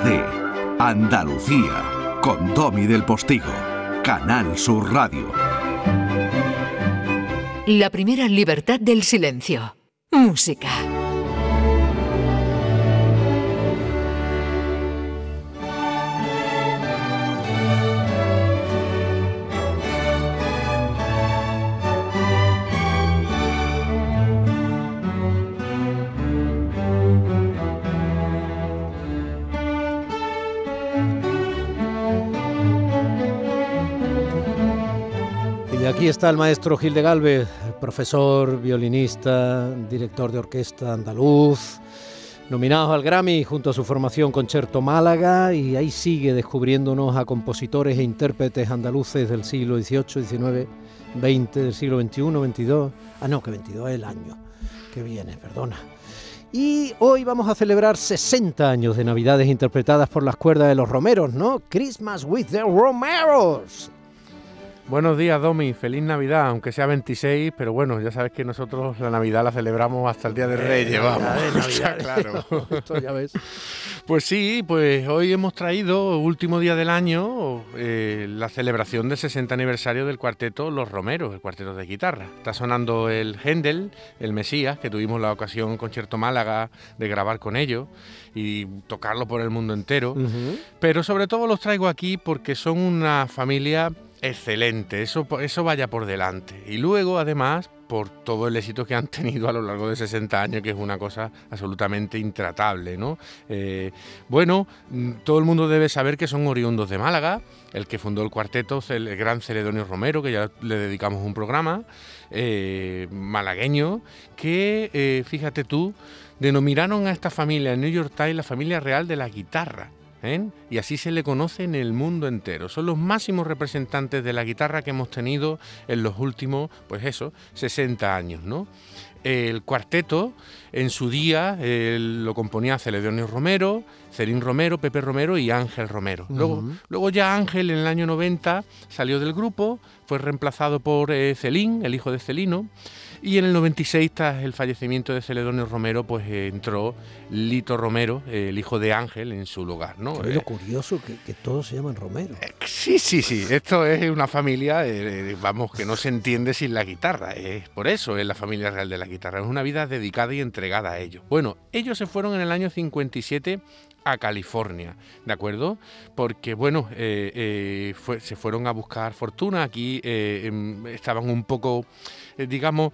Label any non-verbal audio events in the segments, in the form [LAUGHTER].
de Andalucía con Domi del Postigo, Canal Sur Radio. La primera libertad del silencio. Música. Aquí está el maestro Gil de Galvez, profesor, violinista, director de orquesta andaluz, nominado al Grammy junto a su formación Concerto Málaga y ahí sigue descubriéndonos a compositores e intérpretes andaluces del siglo XVIII, XIX, XX, del siglo XXI, XXII. Ah, no, que XXII es el año que viene, perdona. Y hoy vamos a celebrar 60 años de Navidades interpretadas por las cuerdas de los Romeros, ¿no? Christmas with the Romeros. Buenos días, Domi. Feliz Navidad, aunque sea 26, pero bueno, ya sabes que nosotros la Navidad la celebramos hasta el Día de Reyes, vamos. Navidad, [LAUGHS] O sea, claro. [LAUGHS] Esto ya ves. Pues sí, pues hoy hemos traído, último día del año, eh, la celebración del 60 aniversario del cuarteto Los Romeros, el cuarteto de guitarra. Está sonando el Händel, el Mesías, que tuvimos la ocasión en Concierto Málaga de grabar con ellos y tocarlo por el mundo entero. Pero sobre todo los traigo aquí porque son una familia excelente, eso, eso vaya por delante. Y luego, además, por todo el éxito que han [LAUGHS] tenido a lo largo de 60 años, que es una cosa absolutamente intratable, ¿no? Eh, bueno, mm, todo el mundo debe saber que son oriundos de Málaga, el que fundó el cuarteto, el gran Celedonio Romero, que ya le dedicamos un programa, eh, malagueño, que, eh, fíjate tú, denominaron a esta familia en New York Times la familia real de la guitarra. ¿Eh? Y así se le conoce en el mundo entero. Son los máximos representantes de la guitarra que hemos tenido en los últimos, pues eso, 60 años, ¿no? El cuarteto, en su día, eh, lo componía Celedonio Romero, Cerín Romero, Pepe Romero y Ángel Romero. Luego, luego ya Ángel en el año 90 salió del grupo, fue reemplazado por eh, Celín, el hijo de Celino, y en el 96, tras el fallecimiento de Celedonio Romero, pues eh, entró Lito Romero, eh, el hijo de Ángel, en su lugar, ¿no? Lo Eh, curioso que, que todos se llaman Romero. Sí, sí, sí. Esto es una familia, vamos, que no se entiende sin la guitarra. Es por eso es la familia real de la guitarra. Es una vida dedicada y entregada a ellos. Bueno, ellos se fueron en el año 57 a California, ¿de acuerdo? Porque, bueno, eh, eh, se fueron a buscar fortuna. Aquí eh, em, estaban un poco, digamos,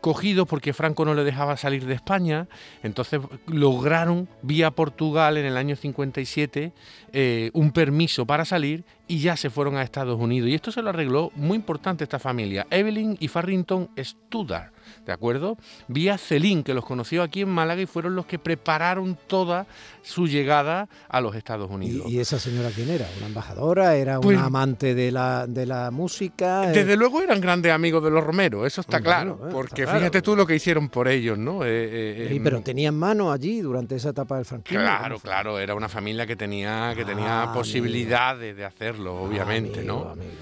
cogidos porque Franco no le dejaba salir de España. Entonces lograron, vía Portugal en el año 57, eh, un permiso para salir y ya se fueron a Estados Unidos. Y esto se lo arregló muy importante esta familia, Evelyn y Farrington Studar, ¿de acuerdo? Vía Celín, que los conoció aquí en Málaga y fueron los que prepararon toda su llegada a los Estados Unidos. ¿Y, y esa señora quién era? ¿Una embajadora? ¿Era Pues- una amante de la, de la música? Eh, Desde luego eran grandes amigos de los Romeros, eso está claro, claro, eh, porque está claro. fíjate tú lo que hicieron por ellos, ¿no? Eh, eh, Sí, pero tenían mano allí durante esa etapa del franquismo. Claro, claro, era una familia que tenía, que Ah, tenía posibilidades de hacerlo, obviamente, Amigo, ¿no? amigo, amigo.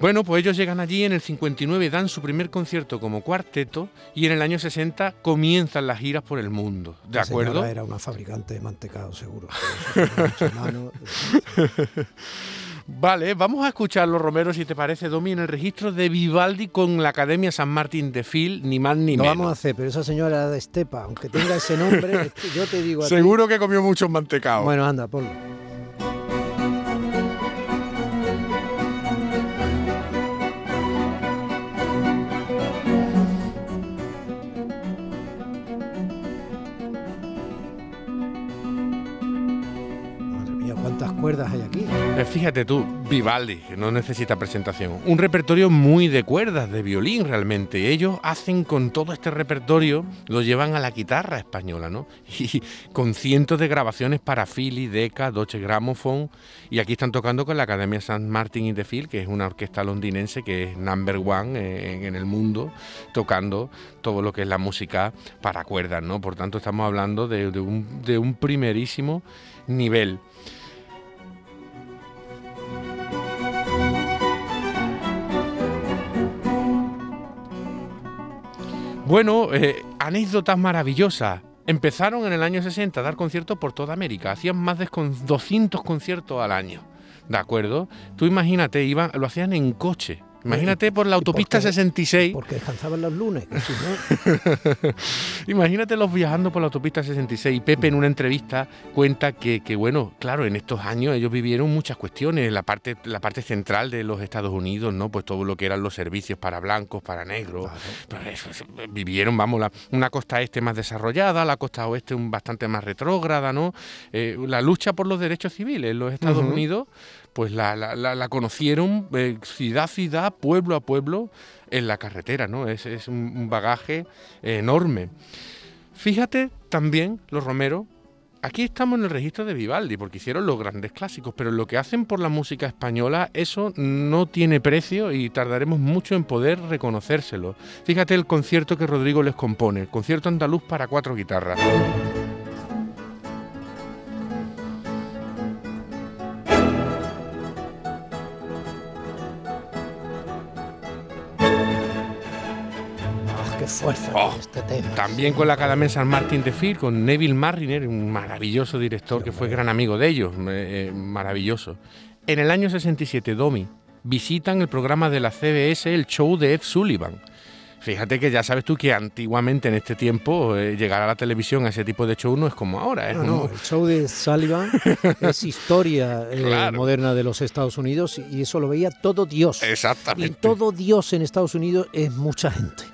Bueno, pues ellos llegan allí en el 59, dan su primer concierto como cuarteto y en el año 60 comienzan las giras por el mundo, ¿de La acuerdo? Era una fabricante de mantecado, seguro. [LAUGHS] Vale, vamos a escuchar los Romeros, si te parece, Domi, en el registro de Vivaldi con la Academia San Martín de Phil, ni más ni Lo menos. vamos a hacer, pero esa señora era de Estepa, aunque tenga ese nombre, yo te digo a ti- Seguro que comió muchos mantecados. Bueno, anda, ponlo. Cuántas cuerdas hay aquí. Eh, Fíjate tú, Vivaldi, que no necesita presentación. Un repertorio muy de cuerdas, de violín realmente. Ellos hacen con todo este repertorio, lo llevan a la guitarra española, ¿no? [LAUGHS] Y con cientos de grabaciones para Philly, Decca, Deutsche Grammophon. Y aquí están tocando con la Academia San Martin y de Phil, que es una orquesta londinense que es number one eh, en, el mundo, tocando todo lo que es la música para cuerdas, ¿no? Por tanto, estamos hablando de un- de un primerísimo nivel. Bueno, eh, anécdotas maravillosas. Empezaron en el año 60 a dar conciertos por toda América, hacían más de 200 conciertos al año. ¿De acuerdo? Tú imagínate, iban, lo hacían en coche. Imagínate por la autopista 66. Porque descansaban los lunes. [LAUGHS] Imagínate los viajando por la autopista 66. Pepe en una entrevista cuenta que, bueno, claro, en estos años ellos vivieron muchas cuestiones. La parte, la parte central de los Estados Unidos, ¿no? Pues todo lo que eran los servicios para blancos, para negros. Pues vivieron, vamos, una costa este más desarrollada, la costa oeste un bastante más retrógrada, ¿no? Eh, la lucha por los derechos civiles en los Estados Unidos pues la, la, conocieron eh, ciudad a ciudad, pueblo a pueblo, en la carretera, ¿no? Es, es un bagaje enorme. Fíjate también los romeros, aquí estamos en el registro de Vivaldi, porque hicieron los grandes clásicos, pero lo que hacen por la música española, eso no tiene precio y tardaremos mucho en poder reconocérselo. Fíjate el concierto que Rodrigo les compone, concierto andaluz para cuatro guitarras. Oh, este también con la Academia San Martín de Fir, con Neville Marriner, un maravilloso director que fue gran amigo de ellos, eh, maravilloso. En el año 67, Domi visitan el programa de la CBS, el show de Ed Sullivan. Fíjate que ya sabes tú que antiguamente en este tiempo eh, llegar a la televisión a ese tipo de show no es como ahora. no, no, el show de Sullivan [LAUGHS] es historia eh, moderna de los Estados Unidos y eso lo veía todo Dios. Exactamente. Y todo Dios en Estados Unidos es mucha gente.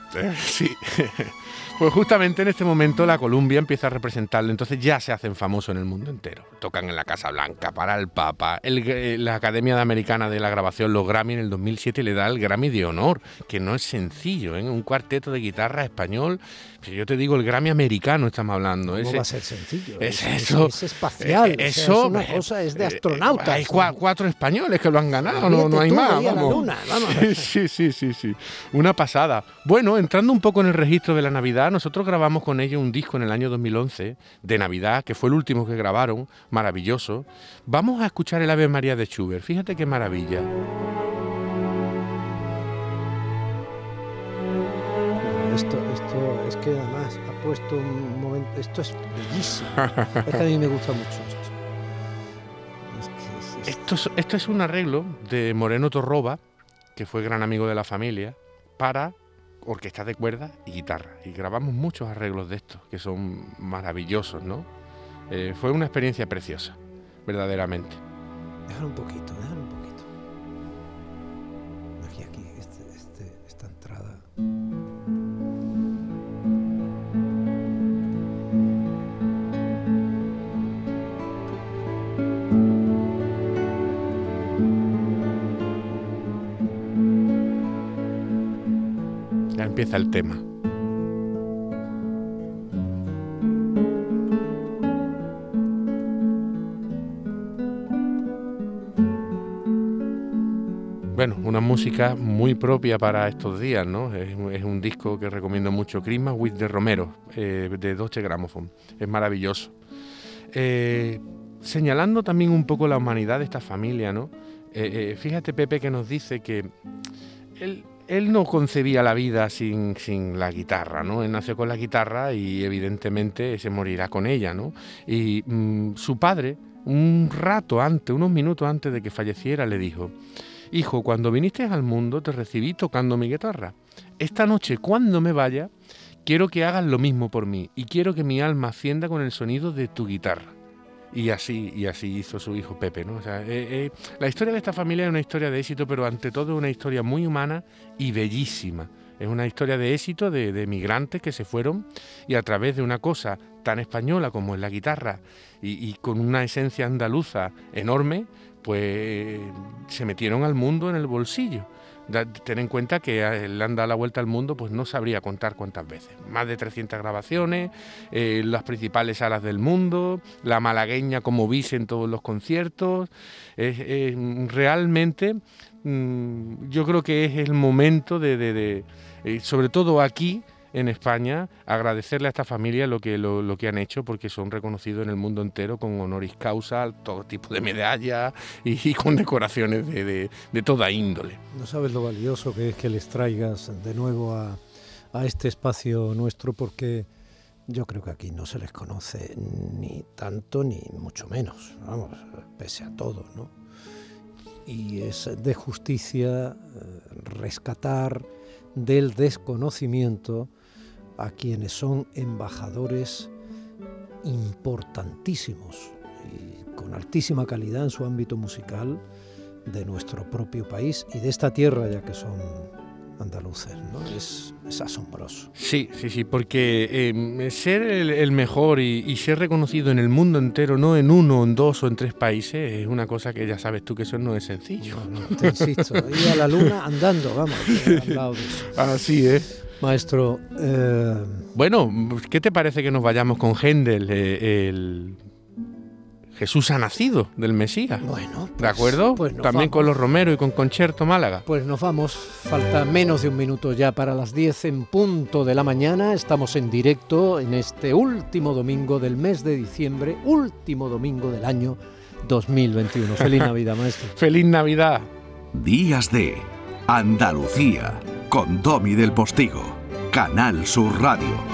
Sí. [LAUGHS] Pues justamente en este momento la Columbia empieza a representarlo, entonces ya se hacen famosos en el mundo entero. Tocan en la Casa Blanca, para el Papa, eh, la Academia Americana de la Grabación, los Grammy en el 2007 le da el Grammy de honor, que no es sencillo, ¿eh? un cuarteto de guitarra español. Yo te digo, el Grammy americano estamos hablando. No va a ser sencillo. Es, eso, es, espacial. eso, es una cosa, es de eh, astronautas. Hay cuatro españoles que lo han ganado, no, no hay más. Vamos. [LAUGHS] Sí, sí, sí, sí. Una pasada. Bueno, entrando un poco en el registro de la Navidad, nosotros grabamos con ellos un disco en el año 2011 de Navidad, que fue el último que grabaron, maravilloso. Vamos a escuchar el Ave María de Schubert, fíjate qué maravilla. Esto, esto es que además ha puesto un momento, esto es bellísimo. es que a mí me gusta mucho esto. Esto, esto es un arreglo de Moreno Torroba, que fue gran amigo de la familia, para orquesta de cuerdas y guitarra. Y grabamos muchos arreglos de estos, que son maravillosos, ¿no? Eh, fue una experiencia preciosa, verdaderamente. Déjalo un poquito, déjalo un poquito. Aquí, aquí, este, este, esta entrada. Empieza el tema. Bueno, una música muy propia para estos días, ¿no? Es, un disco que recomiendo mucho, Christmas with the Romero, eh, de Deutsche Grammophon. Es maravilloso. Eh, señalando también un poco la humanidad de esta familia, ¿no? Eh, fíjate, Pepe, que nos dice que él él no concebía la vida sin, la guitarra, ¿no? Él nació con la guitarra y evidentemente se morirá con ella, ¿no? Y mm, su padre, un rato antes, unos minutos antes de que falleciera, le dijo, Hijo, cuando viniste al mundo te recibí tocando mi guitarra. Esta noche, cuando me vaya, quiero que hagas lo mismo por mí y quiero que mi alma ascienda con el sonido de tu guitarra. Y así, y así hizo su hijo Pepe. ¿no? Eh, eh, la historia de esta familia es una historia de éxito, pero ante todo una historia muy humana y bellísima. Es una historia de éxito de, de migrantes que se fueron y a través de una cosa tan española como es la guitarra y, y con una esencia andaluza enorme, pues se metieron al mundo en el bolsillo ten en cuenta que él anda la vuelta al mundo, pues no sabría contar cuántas veces. Más de 300 grabaciones, eh, las principales salas del mundo, la malagueña como vise en todos los conciertos. realmente mm, yo creo que es el momento de, eh, sobre todo aquí, en España, agradecerle a esta familia lo que, lo, que han hecho, porque son reconocidos en el mundo entero con honoris causa, todo tipo de medallas y, con decoraciones de, toda índole. No sabes lo valioso que es que les traigas de nuevo a, a este espacio nuestro, porque yo creo que aquí no se les conoce ni tanto ni mucho menos, vamos, pese a todo, ¿no? Y es de justicia eh, rescatar del desconocimiento a quienes son embajadores importantísimos y con altísima calidad en su ámbito musical de nuestro propio país y de esta tierra ya que son andaluces, ¿no? Es, asombroso. Sí, sí, sí, porque em, ser el, mejor y, ser reconocido en el mundo entero, no en uno, en dos o en tres países, es una cosa que ya sabes tú que eso no es sencillo. No, te insisto, ir a la luna andando, vamos, [LAUGHS] Así es. Maestro. Eh, bueno, ¿qué te parece que nos vayamos con Händel, eh, el Jesús ha nacido del Mesías. Bueno, ¿de acuerdo? Pues También con los Romero y con Concierto Málaga. Pues nos vamos, falta menos de un minuto ya para las 10 en punto de la mañana. Estamos en directo en este último domingo del mes de diciembre, último domingo del año 2021. Feliz [LAUGHS] Navidad, maestro. Feliz Navidad. Días de Andalucía con Domi del Postigo, Canal Sur Radio.